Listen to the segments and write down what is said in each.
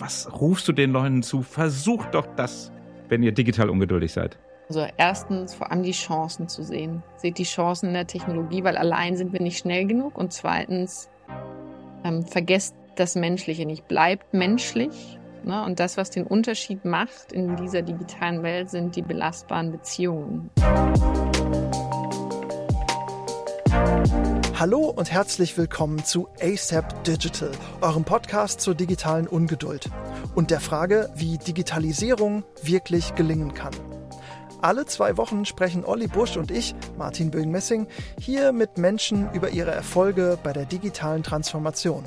was rufst du den Leuten zu? Versucht doch das, wenn ihr digital ungeduldig seid. Also erstens vor allem die Chancen zu sehen. Seht die Chancen in der Technologie, weil allein sind wir nicht schnell genug. Und zweitens ähm, vergesst das Menschliche nicht. Bleibt menschlich. Ne? Und das, was den Unterschied macht in dieser digitalen Welt, sind die belastbaren Beziehungen. Hallo und herzlich willkommen zu ASAP Digital, eurem Podcast zur digitalen Ungeduld und der Frage, wie Digitalisierung wirklich gelingen kann. Alle zwei Wochen sprechen Olli Busch und ich, Martin Bögen-Messing, hier mit Menschen über ihre Erfolge bei der digitalen Transformation.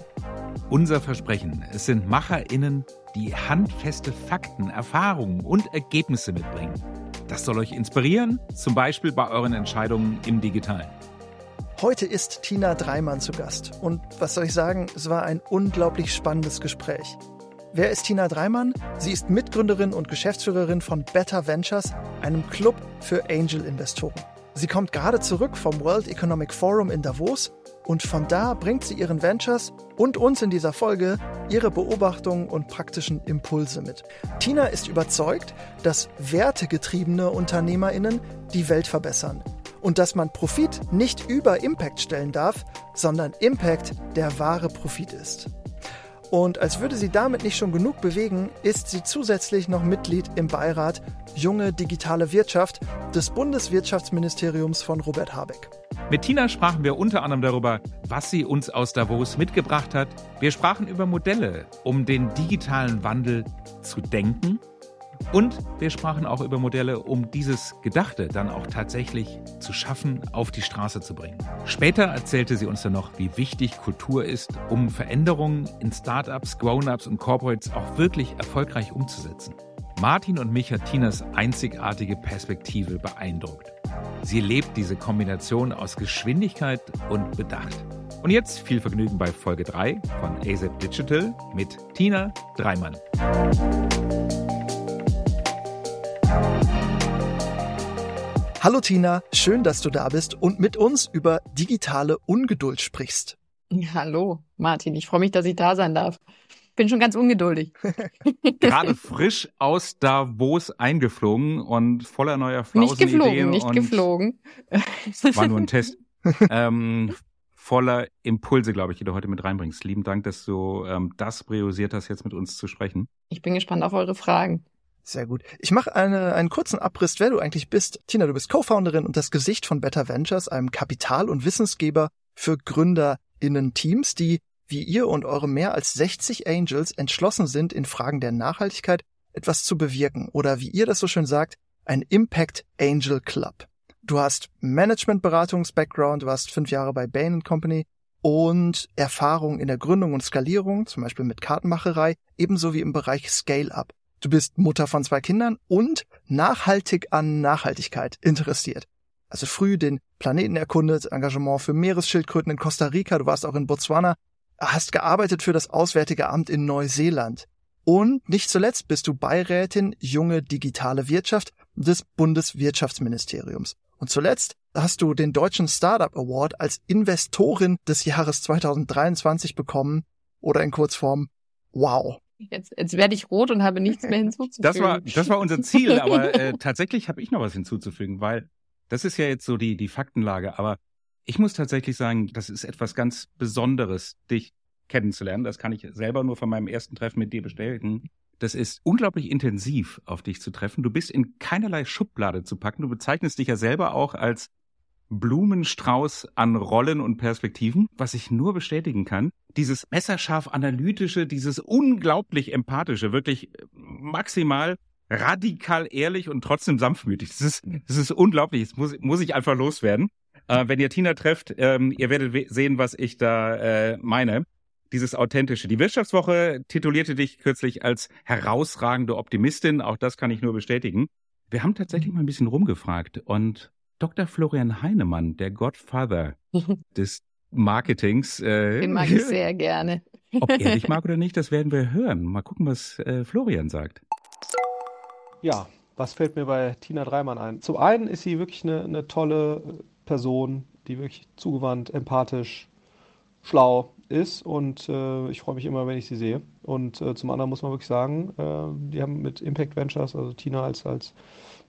Unser Versprechen, es sind MacherInnen, die handfeste Fakten, Erfahrungen und Ergebnisse mitbringen. Das soll euch inspirieren, zum Beispiel bei euren Entscheidungen im Digitalen. Heute ist Tina Dreimann zu Gast. Und was soll ich sagen, es war ein unglaublich spannendes Gespräch. Wer ist Tina Dreimann? Sie ist Mitgründerin und Geschäftsführerin von Better Ventures, einem Club für Angel-Investoren. Sie kommt gerade zurück vom World Economic Forum in Davos und von da bringt sie ihren Ventures und uns in dieser Folge ihre Beobachtungen und praktischen Impulse mit. Tina ist überzeugt, dass wertegetriebene UnternehmerInnen die Welt verbessern und dass man Profit nicht über Impact stellen darf, sondern Impact der wahre Profit ist. Und als würde sie damit nicht schon genug bewegen, ist sie zusätzlich noch Mitglied im Beirat Junge Digitale Wirtschaft des Bundeswirtschaftsministeriums von Robert Habeck. Mit Tina sprachen wir unter anderem darüber, was sie uns aus Davos mitgebracht hat. Wir sprachen über Modelle, um den digitalen Wandel zu denken und wir sprachen auch über Modelle, um dieses Gedachte dann auch tatsächlich zu schaffen, auf die Straße zu bringen. Später erzählte sie uns dann noch, wie wichtig Kultur ist, um Veränderungen in Startups, Grown-ups und Corporates auch wirklich erfolgreich umzusetzen. Martin und mich hat Tinas einzigartige Perspektive beeindruckt. Sie lebt diese Kombination aus Geschwindigkeit und Bedacht. Und jetzt viel Vergnügen bei Folge 3 von AZ Digital mit Tina Dreimann. Hallo Tina, schön, dass du da bist und mit uns über digitale Ungeduld sprichst. Hallo Martin, ich freue mich, dass ich da sein darf. Bin schon ganz ungeduldig. Gerade frisch aus Davos eingeflogen und voller neuer Flausen Nicht geflogen, Ideen nicht und geflogen. War nur ein Test. ähm, voller Impulse, glaube ich, die du heute mit reinbringst. Lieben Dank, dass du ähm, das priorisiert hast, jetzt mit uns zu sprechen. Ich bin gespannt auf eure Fragen. Sehr gut. Ich mache eine, einen kurzen Abriss, wer du eigentlich bist. Tina, du bist Co-Founderin und das Gesicht von Better Ventures, einem Kapital- und Wissensgeber für GründerInnen-Teams, die wie ihr und eure mehr als 60 Angels entschlossen sind, in Fragen der Nachhaltigkeit etwas zu bewirken oder wie ihr das so schön sagt, ein Impact Angel Club. Du hast Management-Beratungs-Background, du warst fünf Jahre bei Bain Company und Erfahrung in der Gründung und Skalierung, zum Beispiel mit Kartenmacherei, ebenso wie im Bereich Scale-Up. Du bist Mutter von zwei Kindern und nachhaltig an Nachhaltigkeit interessiert. Also früh den Planeten erkundet, Engagement für Meeresschildkröten in Costa Rica, du warst auch in Botswana, hast gearbeitet für das Auswärtige Amt in Neuseeland. Und nicht zuletzt bist du Beirätin Junge Digitale Wirtschaft des Bundeswirtschaftsministeriums. Und zuletzt hast du den Deutschen Startup Award als Investorin des Jahres 2023 bekommen oder in Kurzform Wow. Jetzt, jetzt werde ich rot und habe nichts mehr hinzuzufügen. Das war, das war unser Ziel, aber äh, tatsächlich habe ich noch was hinzuzufügen, weil das ist ja jetzt so die, die Faktenlage. Aber ich muss tatsächlich sagen, das ist etwas ganz Besonderes, dich kennenzulernen. Das kann ich selber nur von meinem ersten Treffen mit dir bestätigen. Das ist unglaublich intensiv, auf dich zu treffen. Du bist in keinerlei Schublade zu packen. Du bezeichnest dich ja selber auch als Blumenstrauß an Rollen und Perspektiven, was ich nur bestätigen kann. Dieses messerscharf analytische, dieses unglaublich empathische, wirklich maximal radikal ehrlich und trotzdem sanftmütig. Das ist, das ist unglaublich. Das muss, muss ich einfach loswerden. Äh, wenn ihr Tina trefft, ähm, ihr werdet sehen, was ich da äh, meine. Dieses Authentische. Die Wirtschaftswoche titulierte dich kürzlich als herausragende Optimistin. Auch das kann ich nur bestätigen. Wir haben tatsächlich mal ein bisschen rumgefragt und Dr. Florian Heinemann, der Godfather des Marketings. Äh, Den mag ich sehr gerne. Ob er dich mag oder nicht, das werden wir hören. Mal gucken, was äh, Florian sagt. Ja, was fällt mir bei Tina Dreimann ein? Zum einen ist sie wirklich eine, eine tolle Person, die wirklich zugewandt, empathisch, schlau ist und äh, ich freue mich immer, wenn ich sie sehe. Und äh, zum anderen muss man wirklich sagen, äh, die haben mit Impact Ventures, also Tina als, als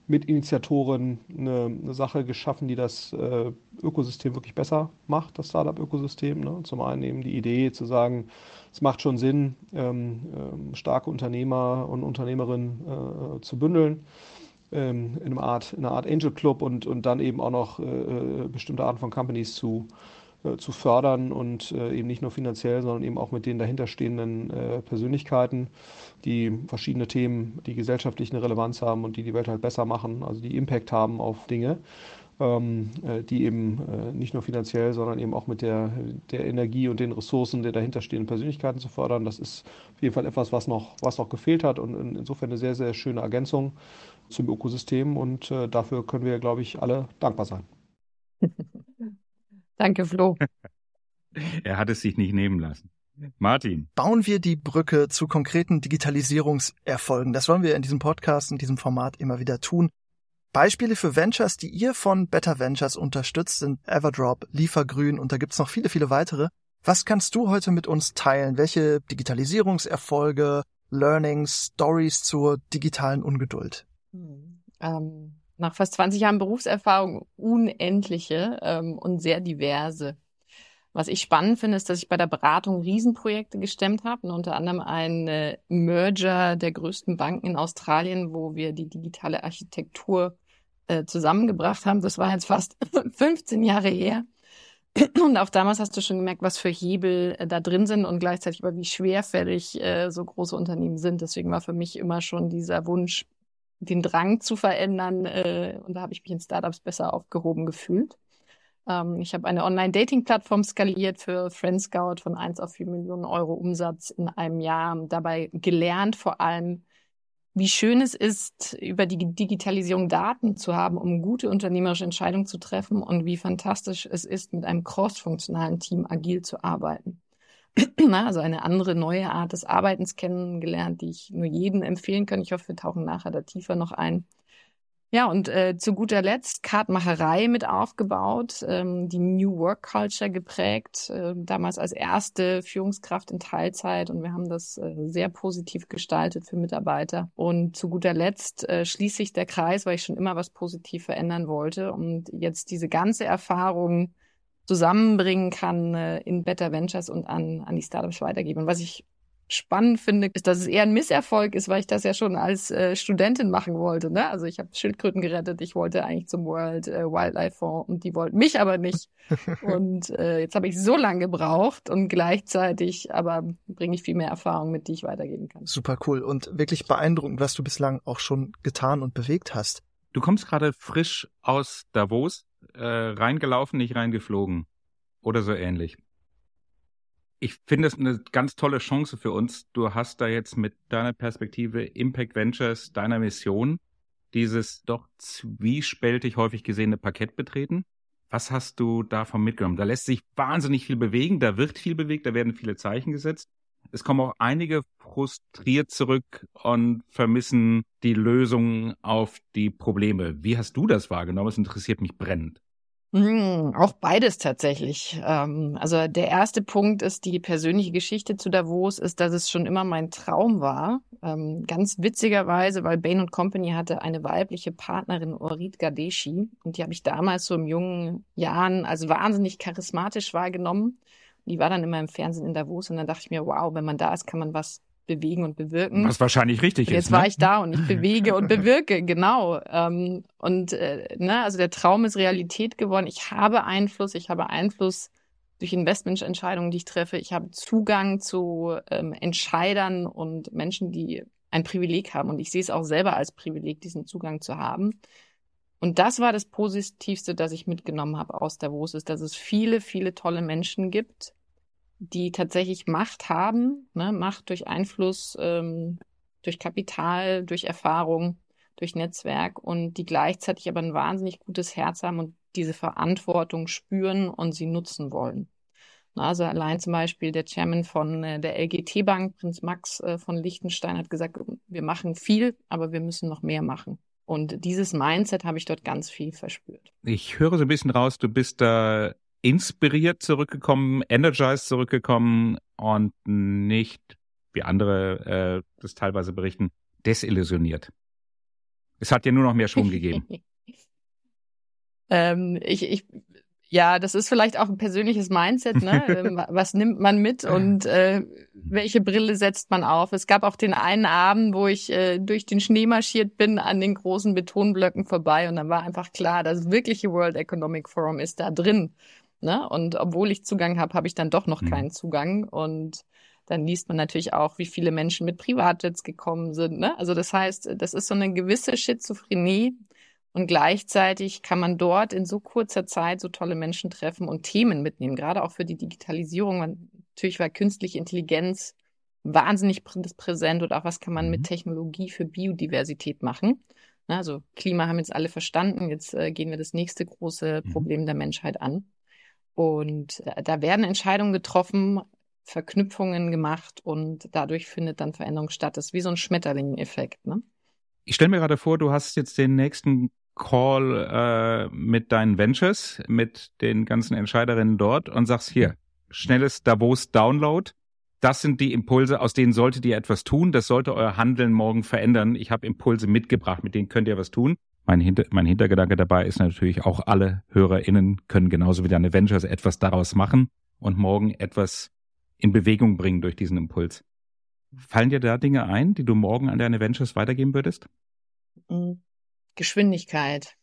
Mitinitiatorin, eine, eine Sache geschaffen, die das äh, Ökosystem wirklich besser macht, das Startup-Ökosystem. Ne? Zum einen eben die Idee zu sagen, es macht schon Sinn, ähm, ähm, starke Unternehmer und Unternehmerinnen äh, zu bündeln ähm, in, einer Art, in einer Art Angel Club und, und dann eben auch noch äh, äh bestimmte Arten von Companies zu, äh, zu fördern und äh, eben nicht nur finanziell, sondern eben auch mit den dahinterstehenden äh, Persönlichkeiten, die verschiedene Themen, die gesellschaftlich eine Relevanz haben und die die Welt halt besser machen, also die Impact haben auf Dinge, ähm, die eben nicht nur finanziell, sondern eben auch mit der, der Energie und den Ressourcen der dahinterstehenden Persönlichkeiten zu fördern. Das ist auf jeden Fall etwas, was noch, was noch gefehlt hat und insofern eine sehr, sehr schöne Ergänzung zum Ökosystem und dafür können wir, glaube ich, alle dankbar sein. Danke, Flo. er hat es sich nicht nehmen lassen. Martin. Bauen wir die Brücke zu konkreten Digitalisierungserfolgen. Das wollen wir in diesem Podcast, in diesem Format immer wieder tun. Beispiele für Ventures, die ihr von Better Ventures unterstützt, sind Everdrop, Liefergrün und da gibt's noch viele, viele weitere. Was kannst du heute mit uns teilen? Welche Digitalisierungserfolge, Learnings, Stories zur digitalen Ungeduld? Hm, ähm, nach fast 20 Jahren Berufserfahrung unendliche ähm, und sehr diverse. Was ich spannend finde, ist, dass ich bei der Beratung Riesenprojekte gestemmt habe, unter anderem ein äh, Merger der größten Banken in Australien, wo wir die digitale Architektur äh, zusammengebracht haben. Das war jetzt fast 15 Jahre her. Und auch damals hast du schon gemerkt, was für Hebel äh, da drin sind und gleichzeitig aber wie schwerfällig äh, so große Unternehmen sind. Deswegen war für mich immer schon dieser Wunsch, den Drang zu verändern. Äh, und da habe ich mich in Startups besser aufgehoben gefühlt. Ähm, ich habe eine Online-Dating-Plattform skaliert für Friendscout von 1 auf 4 Millionen Euro Umsatz in einem Jahr. Dabei gelernt vor allem, wie schön es ist, über die Digitalisierung Daten zu haben, um gute unternehmerische Entscheidungen zu treffen und wie fantastisch es ist, mit einem cross-funktionalen Team agil zu arbeiten. also eine andere neue Art des Arbeitens kennengelernt, die ich nur jedem empfehlen kann. Ich hoffe, wir tauchen nachher da tiefer noch ein. Ja, und äh, zu guter Letzt Kartmacherei mit aufgebaut, ähm, die New Work Culture geprägt, äh, damals als erste Führungskraft in Teilzeit und wir haben das äh, sehr positiv gestaltet für Mitarbeiter. Und zu guter Letzt äh, schließt sich der Kreis, weil ich schon immer was positiv verändern wollte und jetzt diese ganze Erfahrung zusammenbringen kann äh, in Better Ventures und an, an die Startups weitergeben. Und was ich spannend finde, ist, dass es eher ein Misserfolg ist, weil ich das ja schon als äh, Studentin machen wollte. Ne? Also ich habe Schildkröten gerettet, ich wollte eigentlich zum World äh, Wildlife Fonds und die wollten mich aber nicht. und äh, jetzt habe ich so lange gebraucht und gleichzeitig aber bringe ich viel mehr Erfahrung mit, die ich weitergeben kann. Super cool und wirklich beeindruckend, was du bislang auch schon getan und bewegt hast. Du kommst gerade frisch aus Davos äh, reingelaufen, nicht reingeflogen. Oder so ähnlich. Ich finde es eine ganz tolle Chance für uns. Du hast da jetzt mit deiner Perspektive Impact Ventures, deiner Mission, dieses doch zwiespältig häufig gesehene Parkett betreten. Was hast du davon mitgenommen? Da lässt sich wahnsinnig viel bewegen, da wird viel bewegt, da werden viele Zeichen gesetzt. Es kommen auch einige frustriert zurück und vermissen die Lösungen auf die Probleme. Wie hast du das wahrgenommen? Es interessiert mich brennend. Hm, auch beides tatsächlich. Ähm, also der erste Punkt ist die persönliche Geschichte zu Davos, ist, dass es schon immer mein Traum war. Ähm, ganz witzigerweise, weil Bain Company hatte eine weibliche Partnerin, Orit Gadeshi, und die habe ich damals so im jungen Jahren als wahnsinnig charismatisch wahrgenommen. Die war dann immer im Fernsehen in Davos und dann dachte ich mir, wow, wenn man da ist, kann man was bewegen und bewirken. Was wahrscheinlich richtig jetzt ist. Jetzt ne? war ich da und ich bewege und bewirke, genau. Ähm, und äh, ne, also der Traum ist Realität geworden. Ich habe Einfluss, ich habe Einfluss durch Investmententscheidungen, die ich treffe. Ich habe Zugang zu ähm, Entscheidern und Menschen, die ein Privileg haben. Und ich sehe es auch selber als Privileg, diesen Zugang zu haben. Und das war das Positivste, das ich mitgenommen habe aus Davos, ist, dass es viele, viele tolle Menschen gibt, die tatsächlich Macht haben, ne? Macht durch Einfluss, ähm, durch Kapital, durch Erfahrung, durch Netzwerk und die gleichzeitig aber ein wahnsinnig gutes Herz haben und diese Verantwortung spüren und sie nutzen wollen. Also allein zum Beispiel der Chairman von äh, der LGT Bank, Prinz Max äh, von Liechtenstein, hat gesagt, wir machen viel, aber wir müssen noch mehr machen. Und dieses Mindset habe ich dort ganz viel verspürt. Ich höre so ein bisschen raus, du bist da inspiriert zurückgekommen, energized zurückgekommen und nicht, wie andere äh, das teilweise berichten, desillusioniert. Es hat ja nur noch mehr Schwung gegeben. ähm, ich, ich, ja, das ist vielleicht auch ein persönliches Mindset, ne? Ähm, was nimmt man mit und äh, welche Brille setzt man auf? Es gab auch den einen Abend, wo ich äh, durch den Schnee marschiert bin an den großen Betonblöcken vorbei und dann war einfach klar, das wirkliche World Economic Forum ist da drin. Ne? Und obwohl ich Zugang habe, habe ich dann doch noch mhm. keinen Zugang und dann liest man natürlich auch, wie viele Menschen mit Privatjets gekommen sind. Ne? Also das heißt, das ist so eine gewisse Schizophrenie, und gleichzeitig kann man dort in so kurzer Zeit so tolle Menschen treffen und Themen mitnehmen, gerade auch für die Digitalisierung. Natürlich war künstliche Intelligenz wahnsinnig präsent und auch was kann man mit mhm. Technologie für Biodiversität machen. Also Klima haben jetzt alle verstanden. Jetzt äh, gehen wir das nächste große mhm. Problem der Menschheit an. Und äh, da werden Entscheidungen getroffen, Verknüpfungen gemacht und dadurch findet dann Veränderung statt. Das ist wie so ein Schmetterling-Effekt. Ne? Ich stelle mir gerade vor, du hast jetzt den nächsten Call äh, mit deinen Ventures, mit den ganzen Entscheiderinnen dort und sagst hier, schnelles Davos Download. Das sind die Impulse, aus denen solltet ihr etwas tun. Das sollte euer Handeln morgen verändern. Ich habe Impulse mitgebracht, mit denen könnt ihr was tun. Mein, Hinter mein Hintergedanke dabei ist natürlich auch alle HörerInnen können genauso wie deine Ventures etwas daraus machen und morgen etwas in Bewegung bringen durch diesen Impuls. Fallen dir da Dinge ein, die du morgen an deine Ventures weitergeben würdest? Mhm. Geschwindigkeit.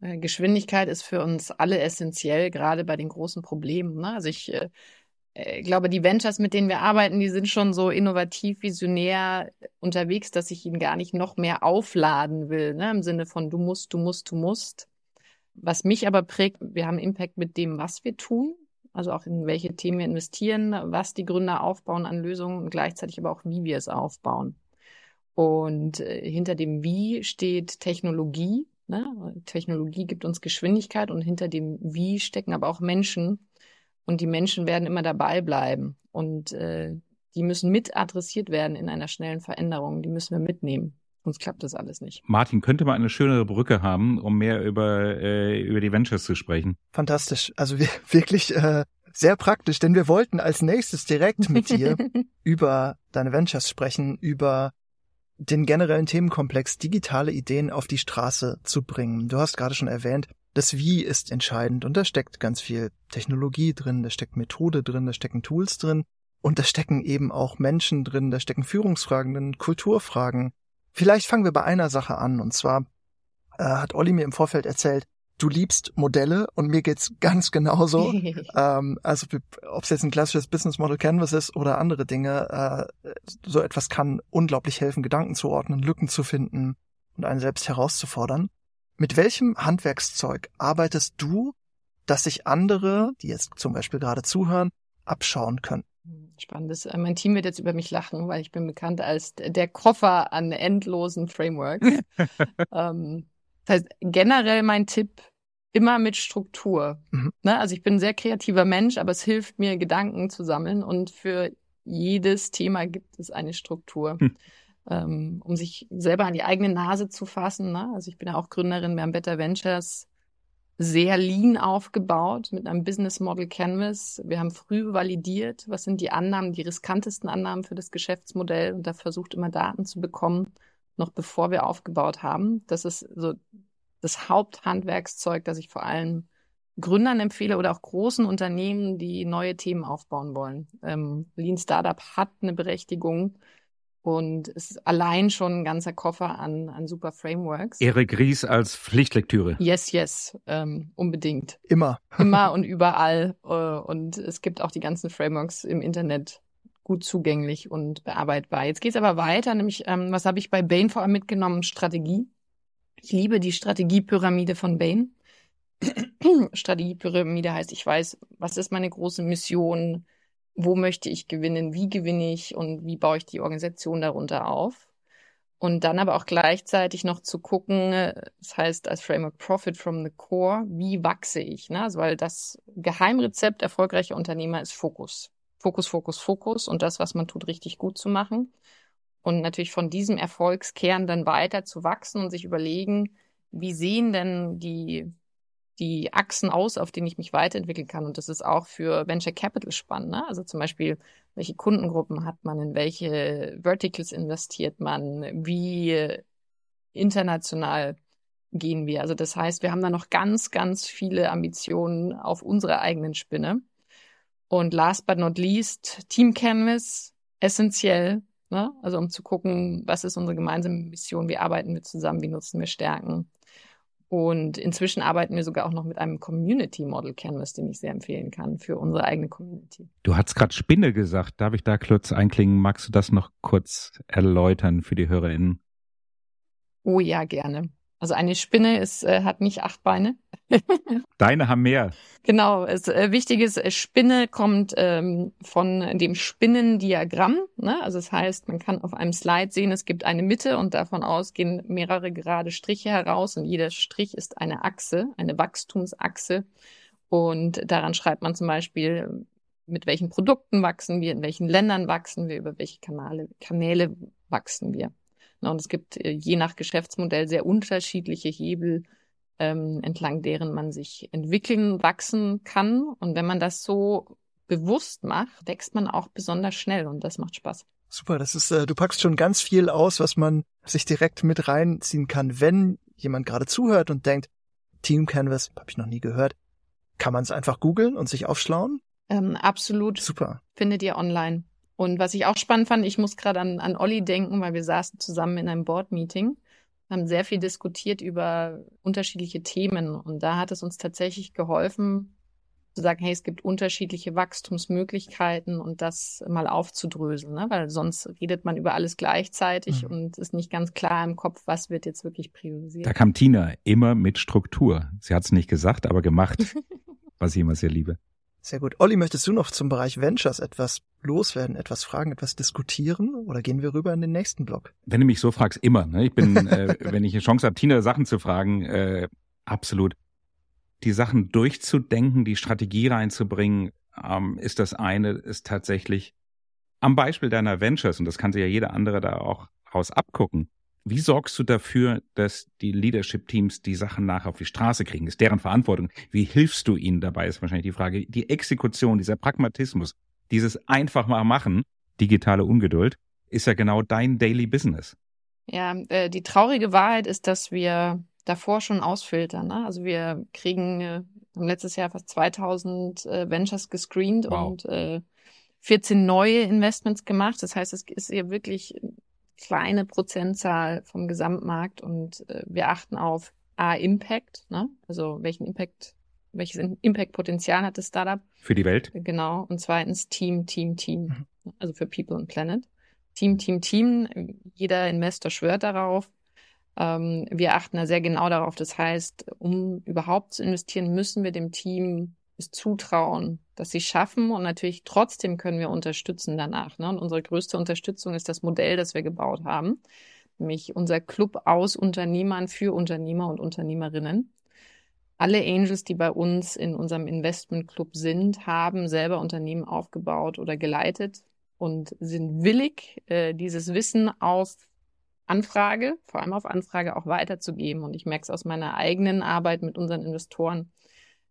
Äh, Geschwindigkeit ist für uns alle essentiell, gerade bei den großen Problemen. Ne? Also ich äh, glaube, die Ventures, mit denen wir arbeiten, die sind schon so innovativ, visionär unterwegs, dass ich ihnen gar nicht noch mehr aufladen will, ne? im Sinne von du musst, du musst, du musst. Was mich aber prägt, wir haben Impact mit dem, was wir tun, also auch in welche Themen wir investieren, was die Gründer aufbauen an Lösungen und gleichzeitig aber auch, wie wir es aufbauen. Und äh, hinter dem Wie steht Technologie. Ne? Technologie gibt uns Geschwindigkeit und hinter dem Wie stecken aber auch Menschen. Und die Menschen werden immer dabei bleiben. Und äh, die müssen mit adressiert werden in einer schnellen Veränderung. Die müssen wir mitnehmen. Sonst klappt das alles nicht. Martin, könnte man eine schönere Brücke haben, um mehr über, äh, über die Ventures zu sprechen? Fantastisch. Also wir, wirklich äh, sehr praktisch, denn wir wollten als nächstes direkt mit dir über deine Ventures sprechen, über den generellen Themenkomplex digitale Ideen auf die Straße zu bringen. Du hast gerade schon erwähnt, das Wie ist entscheidend und da steckt ganz viel Technologie drin, da steckt Methode drin, da stecken Tools drin und da stecken eben auch Menschen drin, da stecken Führungsfragen drin, Kulturfragen. Vielleicht fangen wir bei einer Sache an und zwar äh, hat Olli mir im Vorfeld erzählt, du liebst Modelle und mir geht's ganz genauso. ähm, also ob es jetzt ein klassisches Business Model Canvas ist oder andere Dinge, äh, so etwas kann unglaublich helfen, Gedanken zu ordnen, Lücken zu finden und einen selbst herauszufordern. Mit welchem Handwerkszeug arbeitest du, dass sich andere, die jetzt zum Beispiel gerade zuhören, abschauen können? Spannendes. Äh, mein Team wird jetzt über mich lachen, weil ich bin bekannt als der Koffer an endlosen Frameworks. ähm, das heißt, generell mein Tipp, immer mit Struktur. Mhm. Ne? Also ich bin ein sehr kreativer Mensch, aber es hilft mir, Gedanken zu sammeln und für jedes Thema gibt es eine Struktur. Hm. Ähm, um sich selber an die eigene Nase zu fassen. Ne? Also ich bin ja auch Gründerin, wir haben Better Ventures sehr lean aufgebaut mit einem Business Model Canvas. Wir haben früh validiert, was sind die Annahmen, die riskantesten Annahmen für das Geschäftsmodell und da versucht immer Daten zu bekommen noch bevor wir aufgebaut haben. Das ist so das Haupthandwerkszeug, das ich vor allem Gründern empfehle oder auch großen Unternehmen, die neue Themen aufbauen wollen. Ähm, Lean Startup hat eine Berechtigung und es ist allein schon ein ganzer Koffer an, an super Frameworks. Erik Ries als Pflichtlektüre. Yes, yes, ähm, unbedingt. Immer. Immer und überall. Äh, und es gibt auch die ganzen Frameworks im Internet gut zugänglich und bearbeitbar. Jetzt geht es aber weiter, nämlich ähm, was habe ich bei Bain vor allem mitgenommen? Strategie. Ich liebe die Strategiepyramide von Bain. Strategiepyramide heißt, ich weiß, was ist meine große Mission, wo möchte ich gewinnen, wie gewinne ich und wie baue ich die Organisation darunter auf. Und dann aber auch gleichzeitig noch zu gucken, das heißt als Framework Profit from the Core, wie wachse ich? Ne? Also, weil das Geheimrezept erfolgreicher Unternehmer ist Fokus. Fokus, Fokus, Fokus und das, was man tut, richtig gut zu machen. Und natürlich von diesem Erfolgskern dann weiter zu wachsen und sich überlegen, wie sehen denn die, die Achsen aus, auf denen ich mich weiterentwickeln kann. Und das ist auch für Venture Capital spannend. Ne? Also zum Beispiel, welche Kundengruppen hat man, in welche Verticals investiert man, wie international gehen wir. Also das heißt, wir haben da noch ganz, ganz viele Ambitionen auf unserer eigenen Spinne. Und last but not least, Team Canvas, essentiell. Ne? Also um zu gucken, was ist unsere gemeinsame Mission, wie arbeiten wir zusammen, wie nutzen wir Stärken. Und inzwischen arbeiten wir sogar auch noch mit einem Community Model Canvas, den ich sehr empfehlen kann für unsere eigene Community. Du hast gerade Spinne gesagt. Darf ich da kurz einklingen? Magst du das noch kurz erläutern für die HörerInnen? Oh ja, gerne. Also eine Spinne ist, äh, hat nicht acht Beine. Deine haben mehr. Genau. Es, äh, wichtig ist, äh, Spinne kommt ähm, von dem Spinnendiagramm. Ne? Also das heißt, man kann auf einem Slide sehen, es gibt eine Mitte und davon aus gehen mehrere gerade Striche heraus und jeder Strich ist eine Achse, eine Wachstumsachse. Und daran schreibt man zum Beispiel, mit welchen Produkten wachsen wir, in welchen Ländern wachsen wir, über welche Kanäle, Kanäle wachsen wir. Und es gibt äh, je nach Geschäftsmodell sehr unterschiedliche Hebel, ähm, entlang deren man sich entwickeln, wachsen kann. Und wenn man das so bewusst macht, wächst man auch besonders schnell und das macht Spaß. Super, das ist, äh, du packst schon ganz viel aus, was man sich direkt mit reinziehen kann, wenn jemand gerade zuhört und denkt, Team Canvas, habe ich noch nie gehört. Kann man es einfach googeln und sich aufschlauen? Ähm, absolut. Super. Findet ihr online. Und was ich auch spannend fand, ich muss gerade an, an Olli denken, weil wir saßen zusammen in einem Board-Meeting, haben sehr viel diskutiert über unterschiedliche Themen. Und da hat es uns tatsächlich geholfen, zu sagen, hey, es gibt unterschiedliche Wachstumsmöglichkeiten und das mal aufzudröseln, ne? weil sonst redet man über alles gleichzeitig mhm. und ist nicht ganz klar im Kopf, was wird jetzt wirklich priorisiert. Da kam Tina immer mit Struktur. Sie hat es nicht gesagt, aber gemacht, was ich immer sehr liebe. Sehr gut. Olli, möchtest du noch zum Bereich Ventures etwas loswerden, etwas fragen, etwas diskutieren oder gehen wir rüber in den nächsten Block? Wenn du mich so fragst, immer. Ne? Ich bin, äh, wenn ich eine Chance habe, Tina Sachen zu fragen, äh, absolut. Die Sachen durchzudenken, die Strategie reinzubringen, ähm, ist das eine, ist tatsächlich am Beispiel deiner Ventures, und das kann sich ja jeder andere da auch raus abgucken, wie sorgst du dafür, dass die Leadership-Teams die Sachen nachher auf die Straße kriegen? Ist deren Verantwortung. Wie hilfst du ihnen dabei, ist wahrscheinlich die Frage. Die Exekution, dieser Pragmatismus, dieses einfach mal machen, digitale Ungeduld, ist ja genau dein Daily Business. Ja, äh, die traurige Wahrheit ist, dass wir davor schon ausfiltern. Ne? Also wir kriegen äh, letztes Jahr fast 2000 äh, Ventures gescreent wow. und äh, 14 neue Investments gemacht. Das heißt, es ist ja wirklich kleine Prozentzahl vom Gesamtmarkt und äh, wir achten auf A, Impact, ne? also welchen Impact, welches Impact-Potenzial hat das Startup. Für die Welt. Genau. Und zweitens Team, Team, Team. Mhm. Also für People und Planet. Team, Team, Team. Jeder Investor schwört darauf. Ähm, wir achten da sehr genau darauf. Das heißt, um überhaupt zu investieren, müssen wir dem Team es zutrauen, dass sie schaffen und natürlich trotzdem können wir unterstützen danach. Ne? Und unsere größte Unterstützung ist das Modell, das wir gebaut haben, nämlich unser Club aus Unternehmern für Unternehmer und Unternehmerinnen. Alle Angels, die bei uns in unserem Investment Club sind, haben selber Unternehmen aufgebaut oder geleitet und sind willig, äh, dieses Wissen auf Anfrage, vor allem auf Anfrage auch weiterzugeben. Und ich merke es aus meiner eigenen Arbeit mit unseren Investoren,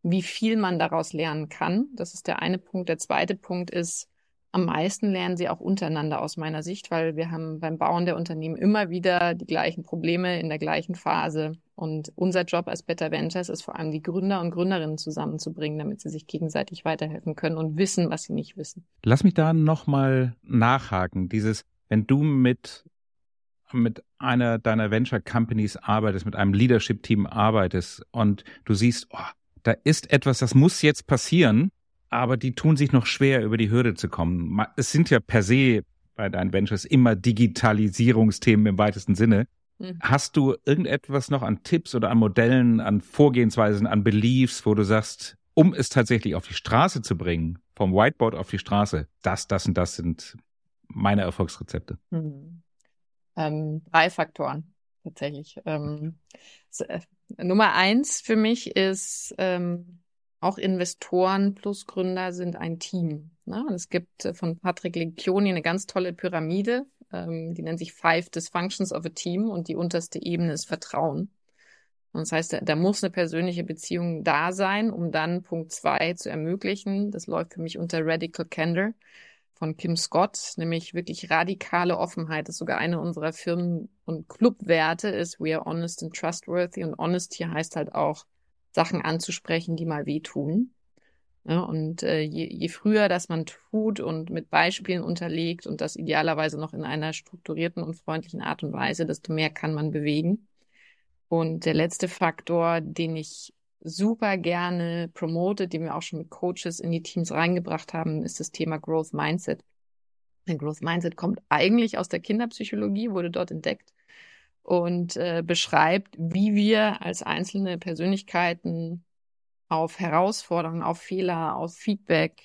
wie viel man daraus lernen kann. Das ist der eine Punkt. Der zweite Punkt ist, am meisten lernen sie auch untereinander aus meiner Sicht, weil wir haben beim Bauen der Unternehmen immer wieder die gleichen Probleme in der gleichen Phase. Und unser Job als Better Ventures ist vor allem, die Gründer und Gründerinnen zusammenzubringen, damit sie sich gegenseitig weiterhelfen können und wissen, was sie nicht wissen. Lass mich da nochmal nachhaken. Dieses, wenn du mit mit einer deiner Venture Companies arbeitest, mit einem Leadership Team arbeitest und du siehst, oh, da ist etwas, das muss jetzt passieren, aber die tun sich noch schwer, über die Hürde zu kommen. Es sind ja per se bei deinen Ventures immer Digitalisierungsthemen im weitesten Sinne. Mhm. Hast du irgendetwas noch an Tipps oder an Modellen, an Vorgehensweisen, an Beliefs, wo du sagst, um es tatsächlich auf die Straße zu bringen, vom Whiteboard auf die Straße, das, das und das sind meine Erfolgsrezepte? Mhm. Ähm, drei Faktoren tatsächlich. Ähm, äh, Nummer eins für mich ist, ähm, auch Investoren plus Gründer sind ein Team. Ne? Und es gibt äh, von Patrick Lencioni eine ganz tolle Pyramide, ähm, die nennt sich Five Dysfunctions of a Team und die unterste Ebene ist Vertrauen. Und das heißt, da, da muss eine persönliche Beziehung da sein, um dann Punkt zwei zu ermöglichen. Das läuft für mich unter Radical Candor von Kim Scott, nämlich wirklich radikale Offenheit. Das ist sogar eine unserer Firmen- und Clubwerte ist, we are honest and trustworthy. Und honest hier heißt halt auch, Sachen anzusprechen, die mal wehtun. Ja, und äh, je, je früher das man tut und mit Beispielen unterlegt und das idealerweise noch in einer strukturierten und freundlichen Art und Weise, desto mehr kann man bewegen. Und der letzte Faktor, den ich super gerne promote, den wir auch schon mit Coaches in die Teams reingebracht haben, ist das Thema Growth Mindset. Ein Growth Mindset kommt eigentlich aus der Kinderpsychologie, wurde dort entdeckt und äh, beschreibt, wie wir als einzelne Persönlichkeiten auf Herausforderungen, auf Fehler, auf Feedback